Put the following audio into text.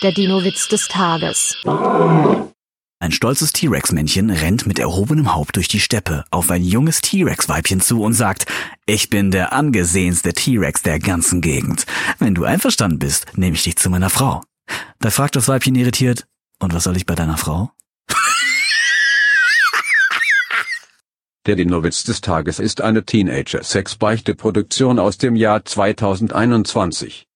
Der Dino-Witz des Tages. Ein stolzes T-Rex-Männchen rennt mit erhobenem Haupt durch die Steppe auf ein junges T-Rex-Weibchen zu und sagt, ich bin der angesehenste T-Rex der ganzen Gegend. Wenn du einverstanden bist, nehme ich dich zu meiner Frau. Da fragt das Weibchen irritiert, und was soll ich bei deiner Frau? Der Dinowitz des Tages ist eine Teenager-Sex-Beichte-Produktion aus dem Jahr 2021.